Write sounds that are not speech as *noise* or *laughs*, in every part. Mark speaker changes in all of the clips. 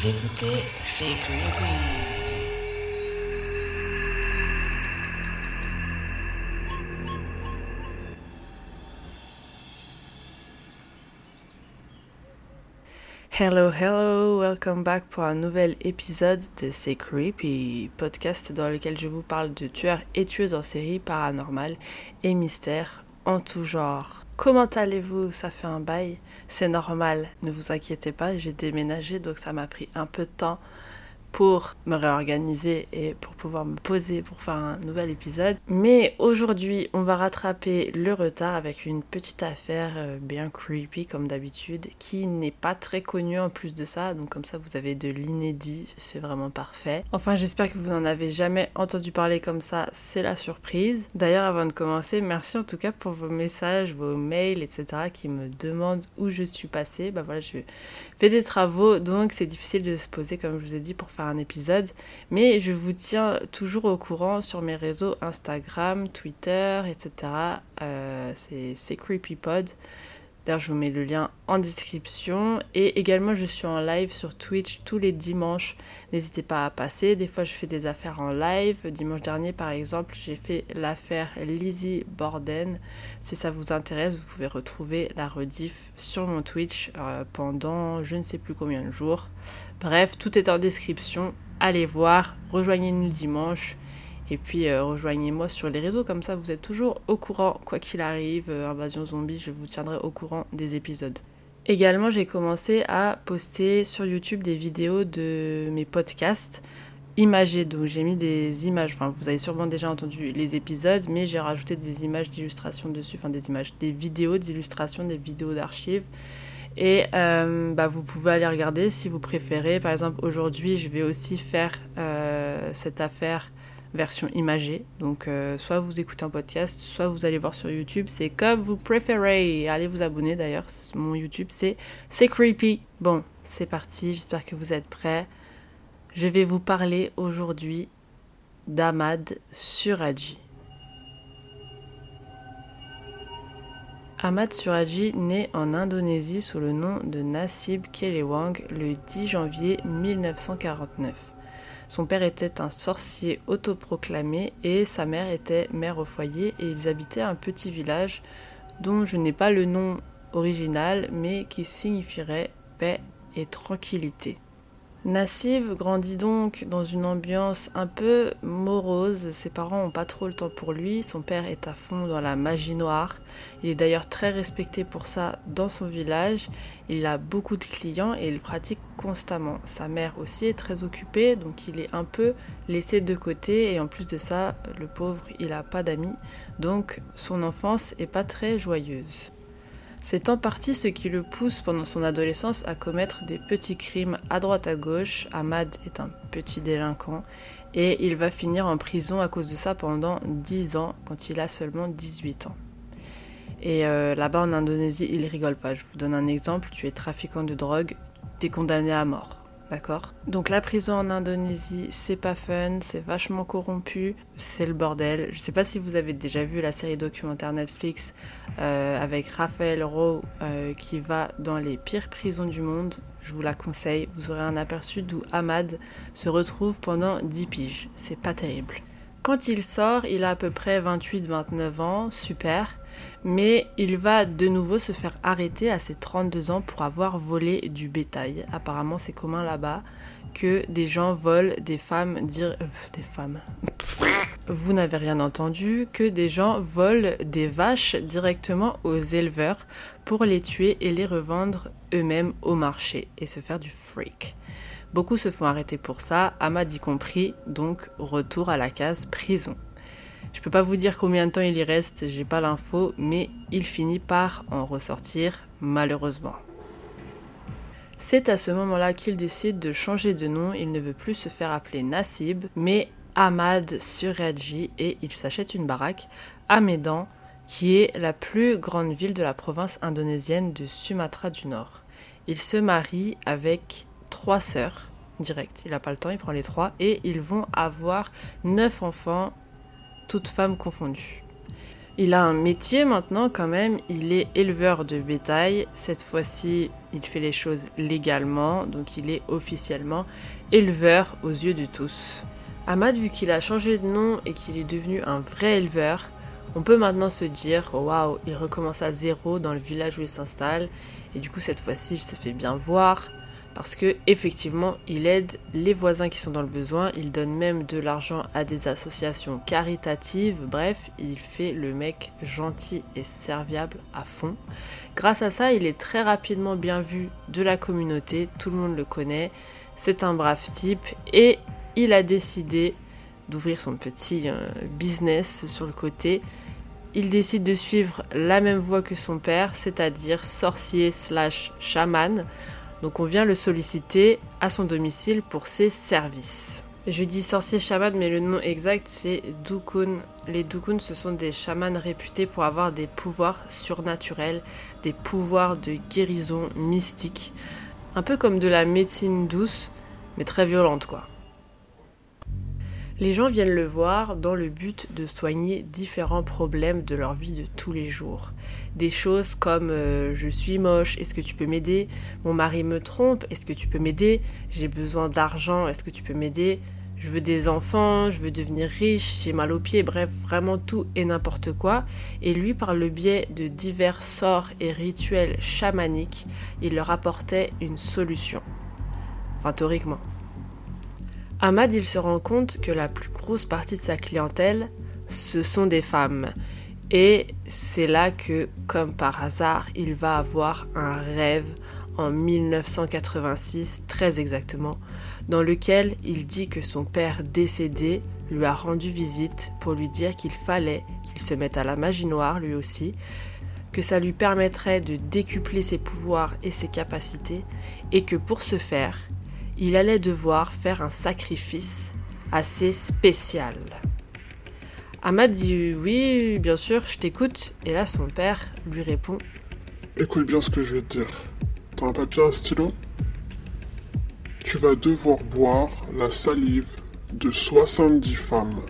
Speaker 1: Vous écoutez.
Speaker 2: Hello, hello, welcome back pour un nouvel épisode de C'est Creepy, podcast dans lequel je vous parle de tueurs et tueuses en série paranormales et mystères en tout genre. Comment allez-vous? Ça fait un bail, c'est normal, ne vous inquiétez pas, j'ai déménagé donc ça m'a pris un peu de temps pour me réorganiser et pour pouvoir me poser pour faire un nouvel épisode. Mais aujourd'hui, on va rattraper le retard avec une petite affaire euh, bien creepy comme d'habitude, qui n'est pas très connue en plus de ça. Donc comme ça, vous avez de l'inédit, c'est vraiment parfait. Enfin, j'espère que vous n'en avez jamais entendu parler comme ça, c'est la surprise. D'ailleurs, avant de commencer, merci en tout cas pour vos messages, vos mails, etc. qui me demandent où je suis passée. Bah voilà, je fais des travaux, donc c'est difficile de se poser, comme je vous ai dit, pour faire un épisode, mais je vous tiens toujours au courant sur mes réseaux Instagram, Twitter, etc. Euh, c'est CreepyPod. D'ailleurs, je vous mets le lien en description. Et également, je suis en live sur Twitch tous les dimanches. N'hésitez pas à passer. Des fois, je fais des affaires en live. Dimanche dernier, par exemple, j'ai fait l'affaire Lizzie Borden. Si ça vous intéresse, vous pouvez retrouver la rediff sur mon Twitch euh, pendant je ne sais plus combien de jours. Bref, tout est en description. Allez voir. Rejoignez-nous dimanche. Et puis euh, rejoignez-moi sur les réseaux, comme ça vous êtes toujours au courant, quoi qu'il arrive, euh, Invasion Zombie, je vous tiendrai au courant des épisodes. Également, j'ai commencé à poster sur YouTube des vidéos de mes podcasts imagés. Donc j'ai mis des images, enfin vous avez sûrement déjà entendu les épisodes, mais j'ai rajouté des images d'illustration dessus, enfin des images, des vidéos d'illustration, des vidéos d'archives. Et euh, bah, vous pouvez aller regarder si vous préférez. Par exemple, aujourd'hui, je vais aussi faire cette affaire version imagée. Donc euh, soit vous écoutez un podcast, soit vous allez voir sur YouTube. C'est comme vous préférez. Allez vous abonner d'ailleurs. Mon YouTube c'est creepy. Bon, c'est parti. J'espère que vous êtes prêts. Je vais vous parler aujourd'hui d'Ahmad Suraji. Ahmad Suraji naît en Indonésie sous le nom de Nasib Kelewang le 10 janvier 1949. Son père était un sorcier autoproclamé et sa mère était mère au foyer et ils habitaient un petit village dont je n'ai pas le nom original mais qui signifierait paix et tranquillité. Nassib grandit donc dans une ambiance un peu morose. Ses parents n'ont pas trop le temps pour lui. Son père est à fond dans la magie noire. Il est d'ailleurs très respecté pour ça dans son village. Il a beaucoup de clients et il pratique constamment. Sa mère aussi est très occupée, donc il est un peu laissé de côté. Et en plus de ça, le pauvre, il n'a pas d'amis. Donc son enfance est pas très joyeuse. C'est en partie ce qui le pousse pendant son adolescence à commettre des petits crimes à droite à gauche. Ahmad est un petit délinquant et il va finir en prison à cause de ça pendant 10 ans quand il a seulement 18 ans. Et euh, là-bas en Indonésie, il rigole pas. Je vous donne un exemple, tu es trafiquant de drogue, tu es condamné à mort. D'accord Donc la prison en Indonésie, c'est pas fun, c'est vachement corrompu, c'est le bordel. Je sais pas si vous avez déjà vu la série documentaire Netflix euh, avec Raphaël Rowe euh, qui va dans les pires prisons du monde. Je vous la conseille, vous aurez un aperçu d'où Ahmad se retrouve pendant 10 piges. C'est pas terrible. Quand il sort, il a à peu près 28-29 ans, super. Mais il va de nouveau se faire arrêter à ses 32 ans pour avoir volé du bétail. Apparemment, c'est commun là-bas que des gens volent des femmes, dire euh, des femmes. *laughs* Vous n'avez rien entendu, que des gens volent des vaches directement aux éleveurs pour les tuer et les revendre eux-mêmes au marché et se faire du freak. Beaucoup se font arrêter pour ça, Ahmad y compris, donc retour à la case prison. Je peux pas vous dire combien de temps il y reste, j'ai pas l'info, mais il finit par en ressortir, malheureusement. C'est à ce moment-là qu'il décide de changer de nom, il ne veut plus se faire appeler Nassib, mais Ahmad Suryaji et il s'achète une baraque à Medan, qui est la plus grande ville de la province indonésienne de Sumatra du Nord. Il se marie avec trois sœurs, direct, il n'a pas le temps, il prend les trois, et ils vont avoir neuf enfants toutes femmes confondues. Il a un métier maintenant quand même, il est éleveur de bétail. Cette fois-ci, il fait les choses légalement, donc il est officiellement éleveur aux yeux de tous. Ahmad, vu qu'il a changé de nom et qu'il est devenu un vrai éleveur, on peut maintenant se dire waouh, il recommence à zéro dans le village où il s'installe et du coup cette fois-ci il se fait bien voir parce que effectivement il aide les voisins qui sont dans le besoin, il donne même de l'argent à des associations caritatives, bref, il fait le mec gentil et serviable à fond. Grâce à ça, il est très rapidement bien vu de la communauté, tout le monde le connaît, c'est un brave type. Et il a décidé d'ouvrir son petit euh, business sur le côté. Il décide de suivre la même voie que son père, c'est-à-dire sorcier slash chaman donc on vient le solliciter à son domicile pour ses services. Je dis sorcier chaman, mais le nom exact c'est Dukun. Les Dukun, ce sont des chamans réputés pour avoir des pouvoirs surnaturels, des pouvoirs de guérison mystique. Un peu comme de la médecine douce, mais très violente quoi. Les gens viennent le voir dans le but de soigner différents problèmes de leur vie de tous les jours. Des choses comme euh, je suis moche, est-ce que tu peux m'aider Mon mari me trompe, est-ce que tu peux m'aider J'ai besoin d'argent, est-ce que tu peux m'aider Je veux des enfants, je veux devenir riche, j'ai mal aux pieds, bref, vraiment tout et n'importe quoi. Et lui, par le biais de divers sorts et rituels chamaniques, il leur apportait une solution. Enfin, théoriquement. Ahmad, il se rend compte que la plus grosse partie de sa clientèle, ce sont des femmes. Et c'est là que, comme par hasard, il va avoir un rêve en 1986, très exactement, dans lequel il dit que son père décédé lui a rendu visite pour lui dire qu'il fallait qu'il se mette à la magie noire lui aussi, que ça lui permettrait de décupler ses pouvoirs et ses capacités, et que pour ce faire, il allait devoir faire un sacrifice assez spécial. Ahmad dit oui, bien sûr, je t'écoute. Et là, son père lui répond
Speaker 3: Écoute bien ce que je vais te dire. T'as un papier, un stylo? Tu vas devoir boire la salive de 70 femmes.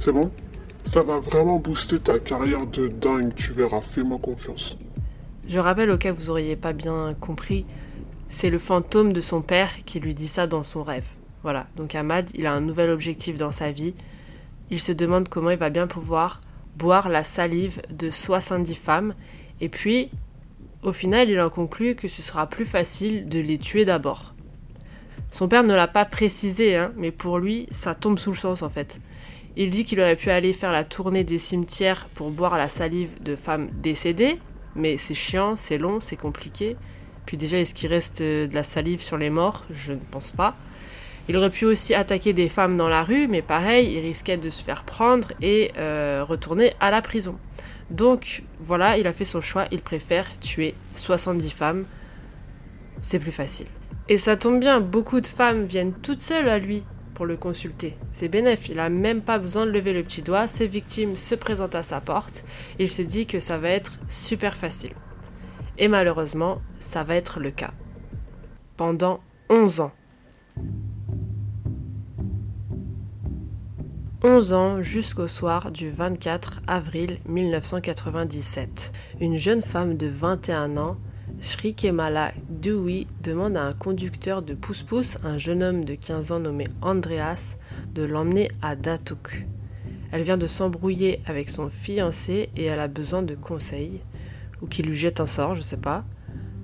Speaker 3: C'est bon? Ça va vraiment booster ta carrière de dingue, tu verras, fais-moi confiance.
Speaker 2: Je rappelle au cas où vous auriez pas bien compris, c'est le fantôme de son père qui lui dit ça dans son rêve. Voilà, donc Ahmad, il a un nouvel objectif dans sa vie. Il se demande comment il va bien pouvoir boire la salive de 70 femmes. Et puis, au final, il en conclut que ce sera plus facile de les tuer d'abord. Son père ne l'a pas précisé, hein, mais pour lui, ça tombe sous le sens en fait. Il dit qu'il aurait pu aller faire la tournée des cimetières pour boire la salive de femmes décédées, mais c'est chiant, c'est long, c'est compliqué. Déjà, est-ce qu'il reste euh, de la salive sur les morts Je ne pense pas. Il aurait pu aussi attaquer des femmes dans la rue, mais pareil, il risquait de se faire prendre et euh, retourner à la prison. Donc voilà, il a fait son choix, il préfère tuer 70 femmes. C'est plus facile. Et ça tombe bien, beaucoup de femmes viennent toutes seules à lui pour le consulter. C'est bénéf, il a même pas besoin de lever le petit doigt, ses victimes se présentent à sa porte, il se dit que ça va être super facile. Et malheureusement, ça va être le cas. Pendant 11 ans. 11 ans jusqu'au soir du 24 avril 1997. Une jeune femme de 21 ans, Shrikemala Dewey, demande à un conducteur de pousse-pousse, un jeune homme de 15 ans nommé Andreas, de l'emmener à Datuk. Elle vient de s'embrouiller avec son fiancé et elle a besoin de conseils. Ou qu'il lui jette un sort, je sais pas.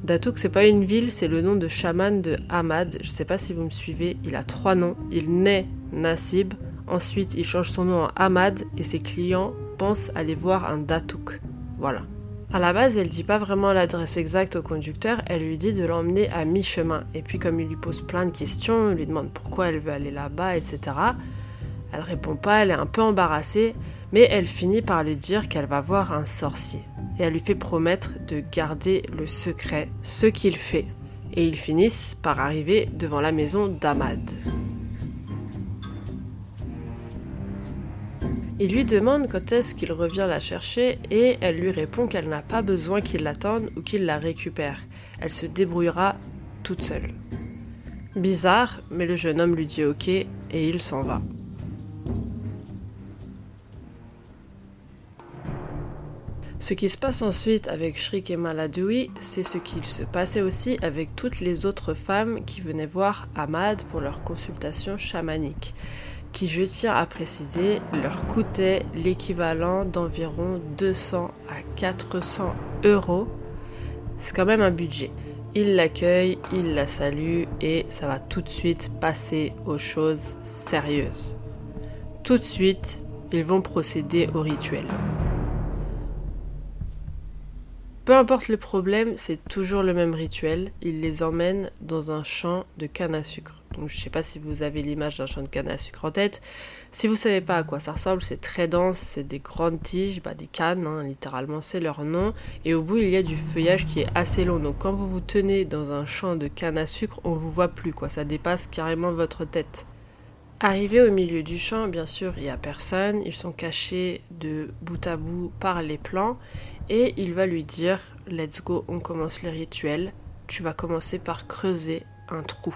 Speaker 2: Datouk, c'est pas une ville, c'est le nom de chaman de Ahmad. Je sais pas si vous me suivez, il a trois noms. Il naît Nasib, ensuite il change son nom en Ahmad et ses clients pensent aller voir un Datouk. Voilà. À la base, elle dit pas vraiment l'adresse exacte au conducteur, elle lui dit de l'emmener à mi-chemin. Et puis comme il lui pose plein de questions, lui demande pourquoi elle veut aller là-bas, etc. Elle répond pas, elle est un peu embarrassée, mais elle finit par lui dire qu'elle va voir un sorcier. Et elle lui fait promettre de garder le secret, ce qu'il fait. Et ils finissent par arriver devant la maison d'Ahmad. Il lui demande quand est-ce qu'il revient la chercher et elle lui répond qu'elle n'a pas besoin qu'il l'attende ou qu'il la récupère. Elle se débrouillera toute seule. Bizarre, mais le jeune homme lui dit ok et il s'en va. Ce qui se passe ensuite avec Shrik et Maladoui, c'est ce qu'il se passait aussi avec toutes les autres femmes qui venaient voir Ahmad pour leur consultation chamanique, qui, je tiens à préciser, leur coûtait l'équivalent d'environ 200 à 400 euros. C'est quand même un budget. Il l'accueille, il la salue et ça va tout de suite passer aux choses sérieuses. Tout de suite, ils vont procéder au rituel. Peu importe le problème, c'est toujours le même rituel. Il les emmène dans un champ de canne à sucre. Donc je sais pas si vous avez l'image d'un champ de canne à sucre en tête. Si vous savez pas à quoi ça ressemble, c'est très dense, c'est des grandes tiges, bah des cannes, hein, littéralement c'est leur nom. Et au bout il y a du feuillage qui est assez long. Donc quand vous vous tenez dans un champ de canne à sucre, on vous voit plus quoi, ça dépasse carrément votre tête. Arrivé au milieu du champ, bien sûr, il n'y a personne. Ils sont cachés de bout à bout par les plants. Et il va lui dire Let's go, on commence le rituel. Tu vas commencer par creuser un trou.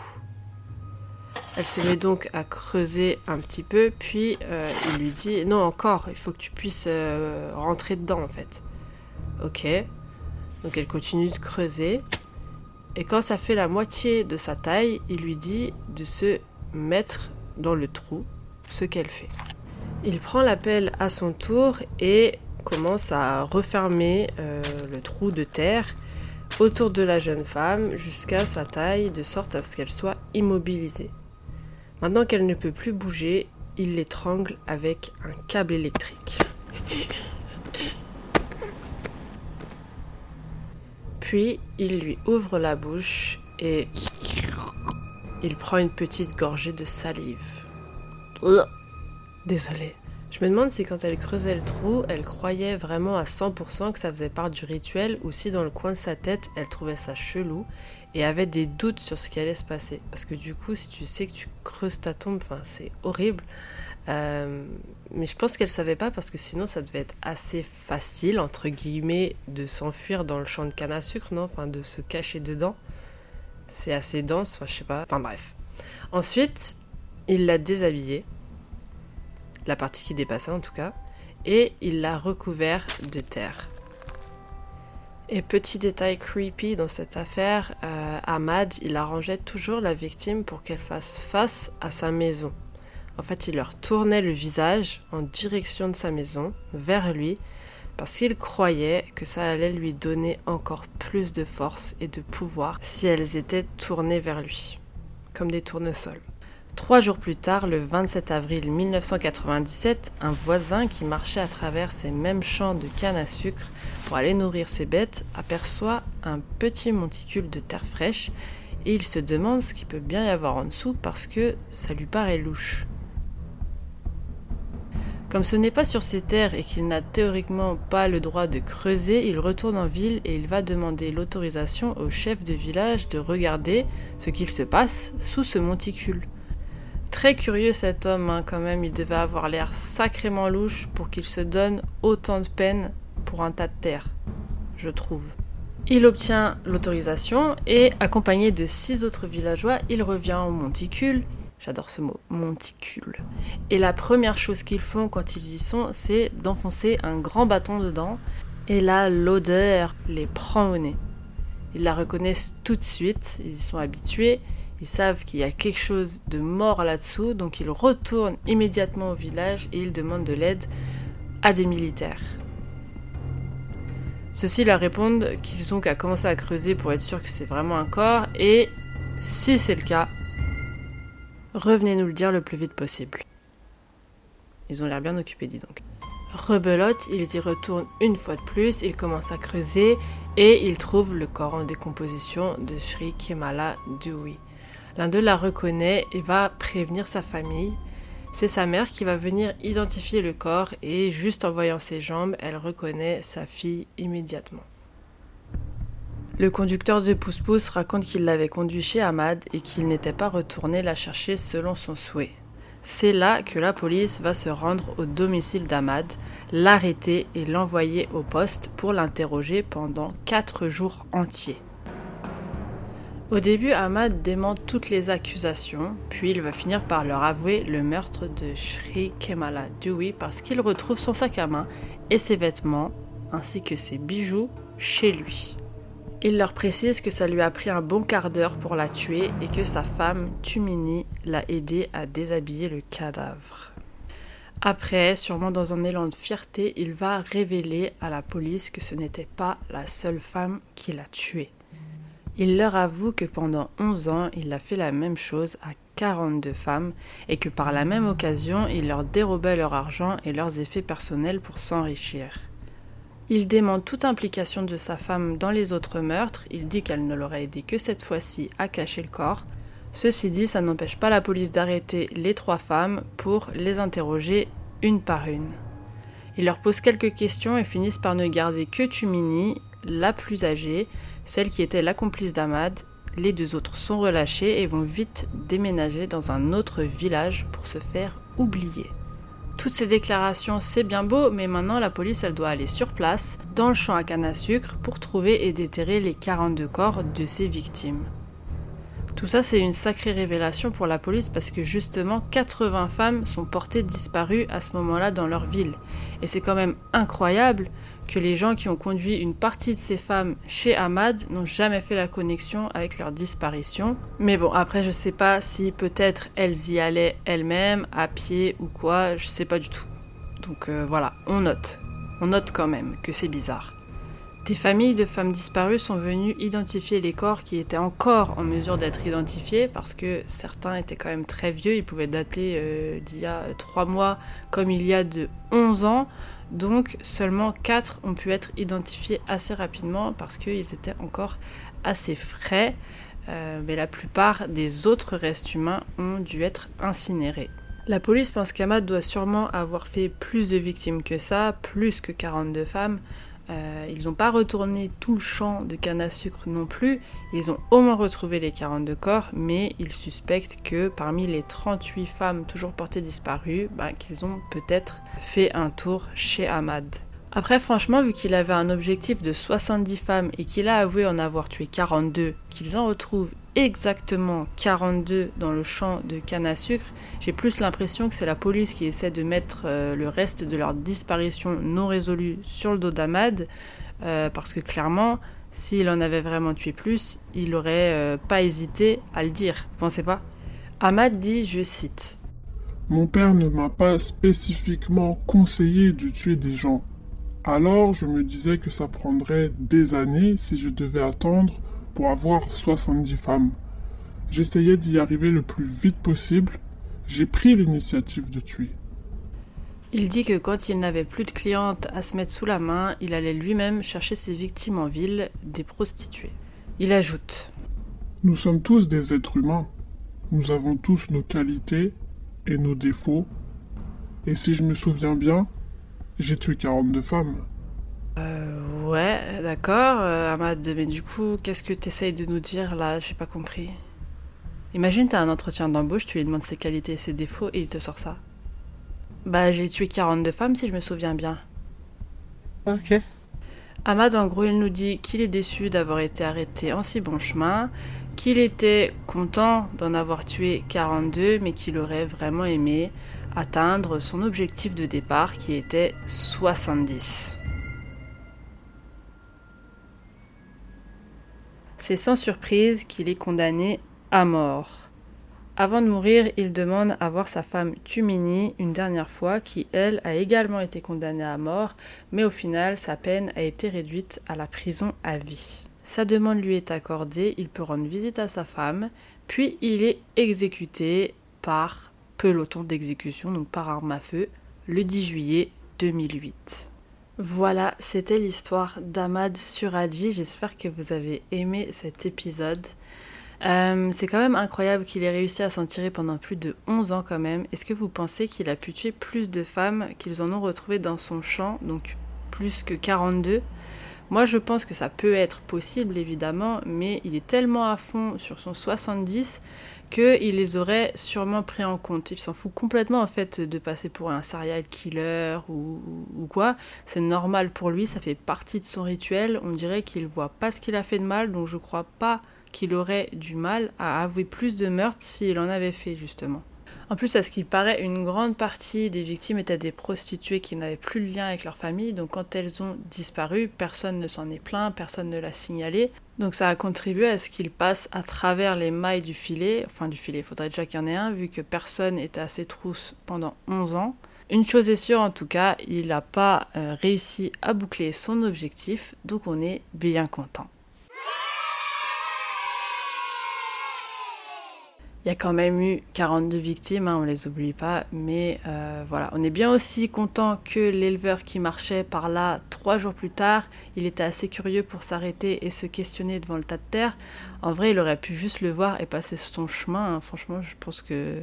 Speaker 2: Elle se met donc à creuser un petit peu, puis euh, il lui dit Non, encore, il faut que tu puisses euh, rentrer dedans en fait. Ok. Donc elle continue de creuser. Et quand ça fait la moitié de sa taille, il lui dit de se mettre dans le trou, ce qu'elle fait. Il prend la pelle à son tour et commence à refermer euh, le trou de terre autour de la jeune femme jusqu'à sa taille de sorte à ce qu'elle soit immobilisée. Maintenant qu'elle ne peut plus bouger, il l'étrangle avec un câble électrique. Puis il lui ouvre la bouche et il prend une petite gorgée de salive. Désolée. Je me demande si quand elle creusait le trou, elle croyait vraiment à 100% que ça faisait part du rituel ou si dans le coin de sa tête, elle trouvait ça chelou et avait des doutes sur ce qui allait se passer. Parce que du coup, si tu sais que tu creuses ta tombe, enfin, c'est horrible. Euh, mais je pense qu'elle savait pas parce que sinon ça devait être assez facile, entre guillemets, de s'enfuir dans le champ de canne à sucre, non? Enfin, de se cacher dedans. C'est assez dense, je sais pas. Enfin, bref. Ensuite, il l'a déshabillée la partie qui dépassait en tout cas, et il l'a recouvert de terre. Et petit détail creepy dans cette affaire, euh, Ahmad, il arrangeait toujours la victime pour qu'elle fasse face à sa maison. En fait, il leur tournait le visage en direction de sa maison, vers lui, parce qu'il croyait que ça allait lui donner encore plus de force et de pouvoir si elles étaient tournées vers lui, comme des tournesols. Trois jours plus tard, le 27 avril 1997, un voisin qui marchait à travers ces mêmes champs de canne à sucre pour aller nourrir ses bêtes aperçoit un petit monticule de terre fraîche et il se demande ce qu'il peut bien y avoir en dessous parce que ça lui paraît louche. Comme ce n'est pas sur ces terres et qu'il n'a théoriquement pas le droit de creuser, il retourne en ville et il va demander l'autorisation au chef de village de regarder ce qu'il se passe sous ce monticule. Très curieux cet homme, hein, quand même, il devait avoir l'air sacrément louche pour qu'il se donne autant de peine pour un tas de terre, je trouve. Il obtient l'autorisation et, accompagné de six autres villageois, il revient au monticule. J'adore ce mot, monticule. Et la première chose qu'ils font quand ils y sont, c'est d'enfoncer un grand bâton dedans. Et là, l'odeur les prend au nez. Ils la reconnaissent tout de suite, ils y sont habitués. Ils savent qu'il y a quelque chose de mort là-dessous, donc ils retournent immédiatement au village et ils demandent de l'aide à des militaires. Ceux-ci leur répondent qu'ils ont qu'à commencer à creuser pour être sûr que c'est vraiment un corps et, si c'est le cas, revenez nous le dire le plus vite possible. Ils ont l'air bien occupés, dis donc. Rebelote, ils y retournent une fois de plus, ils commencent à creuser et ils trouvent le corps en décomposition de Sri Kemala Dewey. L'un d'eux la reconnaît et va prévenir sa famille. C'est sa mère qui va venir identifier le corps et juste en voyant ses jambes, elle reconnaît sa fille immédiatement. Le conducteur de Pousse-Pousse raconte qu'il l'avait conduit chez Ahmad et qu'il n'était pas retourné la chercher selon son souhait. C'est là que la police va se rendre au domicile d'Ahmad, l'arrêter et l'envoyer au poste pour l'interroger pendant 4 jours entiers. Au début, Ahmad dément toutes les accusations, puis il va finir par leur avouer le meurtre de Shri Kemala Dewey parce qu'il retrouve son sac à main et ses vêtements, ainsi que ses bijoux, chez lui. Il leur précise que ça lui a pris un bon quart d'heure pour la tuer et que sa femme, Tumini, l'a aidé à déshabiller le cadavre. Après, sûrement dans un élan de fierté, il va révéler à la police que ce n'était pas la seule femme qui l'a tué. Il leur avoue que pendant 11 ans, il a fait la même chose à 42 femmes et que par la même occasion, il leur dérobait leur argent et leurs effets personnels pour s'enrichir. Il dément toute implication de sa femme dans les autres meurtres, il dit qu'elle ne l'aurait aidé que cette fois-ci à cacher le corps. Ceci dit, ça n'empêche pas la police d'arrêter les trois femmes pour les interroger une par une. Il leur pose quelques questions et finissent par ne garder que Tumini, la plus âgée, celle qui était la complice d'Ahmad. Les deux autres sont relâchés et vont vite déménager dans un autre village pour se faire oublier. Toutes ces déclarations, c'est bien beau, mais maintenant la police, elle doit aller sur place, dans le champ à canne à sucre, pour trouver et déterrer les 42 corps de ses victimes. Tout ça, c'est une sacrée révélation pour la police parce que justement, 80 femmes sont portées disparues à ce moment-là dans leur ville. Et c'est quand même incroyable que les gens qui ont conduit une partie de ces femmes chez Ahmad n'ont jamais fait la connexion avec leur disparition. Mais bon, après, je sais pas si peut-être elles y allaient elles-mêmes, à pied ou quoi, je sais pas du tout. Donc euh, voilà, on note. On note quand même que c'est bizarre. Des familles de femmes disparues sont venues identifier les corps qui étaient encore en mesure d'être identifiés parce que certains étaient quand même très vieux, ils pouvaient dater euh, d'il y a 3 mois comme il y a de 11 ans. Donc seulement 4 ont pu être identifiés assez rapidement parce qu'ils étaient encore assez frais. Euh, mais la plupart des autres restes humains ont dû être incinérés. La police pense qu'Ahmad doit sûrement avoir fait plus de victimes que ça, plus que 42 femmes. Euh, ils n'ont pas retourné tout le champ de canne à sucre non plus. Ils ont au moins retrouvé les 42 corps, mais ils suspectent que parmi les 38 femmes toujours portées disparues, bah, qu'ils ont peut-être fait un tour chez Ahmad. Après, franchement, vu qu'il avait un objectif de 70 femmes et qu'il a avoué en avoir tué 42, qu'ils en retrouvent exactement 42 dans le champ de canne à sucre, j'ai plus l'impression que c'est la police qui essaie de mettre euh, le reste de leur disparition non résolue sur le dos d'Ahmad, euh, parce que clairement, s'il en avait vraiment tué plus, il n'aurait euh, pas hésité à le dire. Vous pensez pas? Ahmad dit, je cite,
Speaker 3: Mon père ne m'a pas spécifiquement conseillé de tuer des gens. Alors je me disais que ça prendrait des années si je devais attendre pour avoir 70 femmes. J'essayais d'y arriver le plus vite possible. J'ai pris l'initiative de tuer.
Speaker 2: Il dit que quand il n'avait plus de clientes à se mettre sous la main, il allait lui-même chercher ses victimes en ville, des prostituées. Il ajoute
Speaker 3: Nous sommes tous des êtres humains. Nous avons tous nos qualités et nos défauts. Et si je me souviens bien, j'ai tué 42 femmes.
Speaker 2: Euh, ouais, d'accord, euh, Ahmad, mais du coup, qu'est-ce que t'essayes de nous dire là? J'ai pas compris. Imagine, t'as un entretien d'embauche, tu lui demandes ses qualités et ses défauts et il te sort ça. Bah, j'ai tué 42 femmes si je me souviens bien.
Speaker 4: Ok.
Speaker 2: Ahmad, en gros, il nous dit qu'il est déçu d'avoir été arrêté en si bon chemin, qu'il était content d'en avoir tué 42, mais qu'il aurait vraiment aimé atteindre son objectif de départ qui était 70. C'est sans surprise qu'il est condamné à mort. Avant de mourir, il demande à voir sa femme Tumini une dernière fois, qui elle a également été condamnée à mort, mais au final sa peine a été réduite à la prison à vie. Sa demande lui est accordée, il peut rendre visite à sa femme, puis il est exécuté par peloton d'exécution, donc par arme à feu, le 10 juillet 2008. Voilà, c'était l'histoire d'Ahmad Suradji. J'espère que vous avez aimé cet épisode. Euh, c'est quand même incroyable qu'il ait réussi à s'en tirer pendant plus de 11 ans quand même. Est-ce que vous pensez qu'il a pu tuer plus de femmes qu'ils en ont retrouvées dans son champ, donc plus que 42 Moi je pense que ça peut être possible évidemment, mais il est tellement à fond sur son 70 qu'il les aurait sûrement pris en compte. Il s'en fout complètement en fait de passer pour un serial killer ou, ou quoi. C'est normal pour lui, ça fait partie de son rituel. On dirait qu'il voit pas ce qu'il a fait de mal, donc je crois pas qu'il aurait du mal à avouer plus de meurtres s'il en avait fait justement. En plus, à ce qu'il paraît, une grande partie des victimes étaient des prostituées qui n'avaient plus de lien avec leur famille, donc quand elles ont disparu, personne ne s'en est plaint, personne ne l'a signalé. Donc ça a contribué à ce qu'il passe à travers les mailles du filet, enfin du filet, il faudrait déjà qu'il y en ait un, vu que personne était à ses trousses pendant 11 ans. Une chose est sûre en tout cas, il n'a pas euh, réussi à boucler son objectif, donc on est bien content. Il y a quand même eu 42 victimes, hein, on les oublie pas, mais euh, voilà, on est bien aussi content que l'éleveur qui marchait par là trois jours plus tard, il était assez curieux pour s'arrêter et se questionner devant le tas de terre. En vrai, il aurait pu juste le voir et passer son chemin. Hein. Franchement, je pense que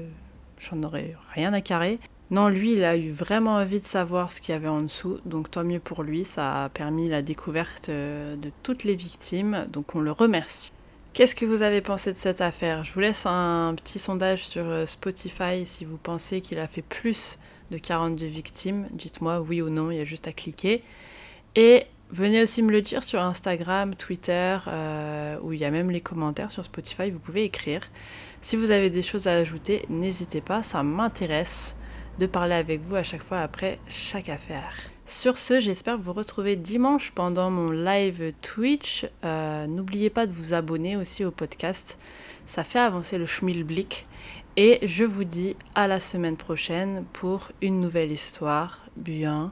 Speaker 2: j'en aurais rien à carrer. Non, lui, il a eu vraiment envie de savoir ce qu'il y avait en dessous, donc tant mieux pour lui, ça a permis la découverte euh, de toutes les victimes, donc on le remercie. Qu'est-ce que vous avez pensé de cette affaire? Je vous laisse un petit sondage sur euh, Spotify si vous pensez qu'il a fait plus de 42 victimes. Dites-moi oui ou non, il y a juste à cliquer. Et venez aussi me le dire sur Instagram, Twitter, euh, où il y a même les commentaires sur Spotify, vous pouvez écrire. Si vous avez des choses à ajouter, n'hésitez pas, ça m'intéresse de parler avec vous à chaque fois après chaque affaire. Sur ce, j'espère vous retrouver dimanche pendant mon live Twitch. Euh, n'oubliez pas de vous abonner aussi au podcast. Ça fait avancer le schmilblick. Et je vous dis à la semaine prochaine pour une nouvelle histoire bien.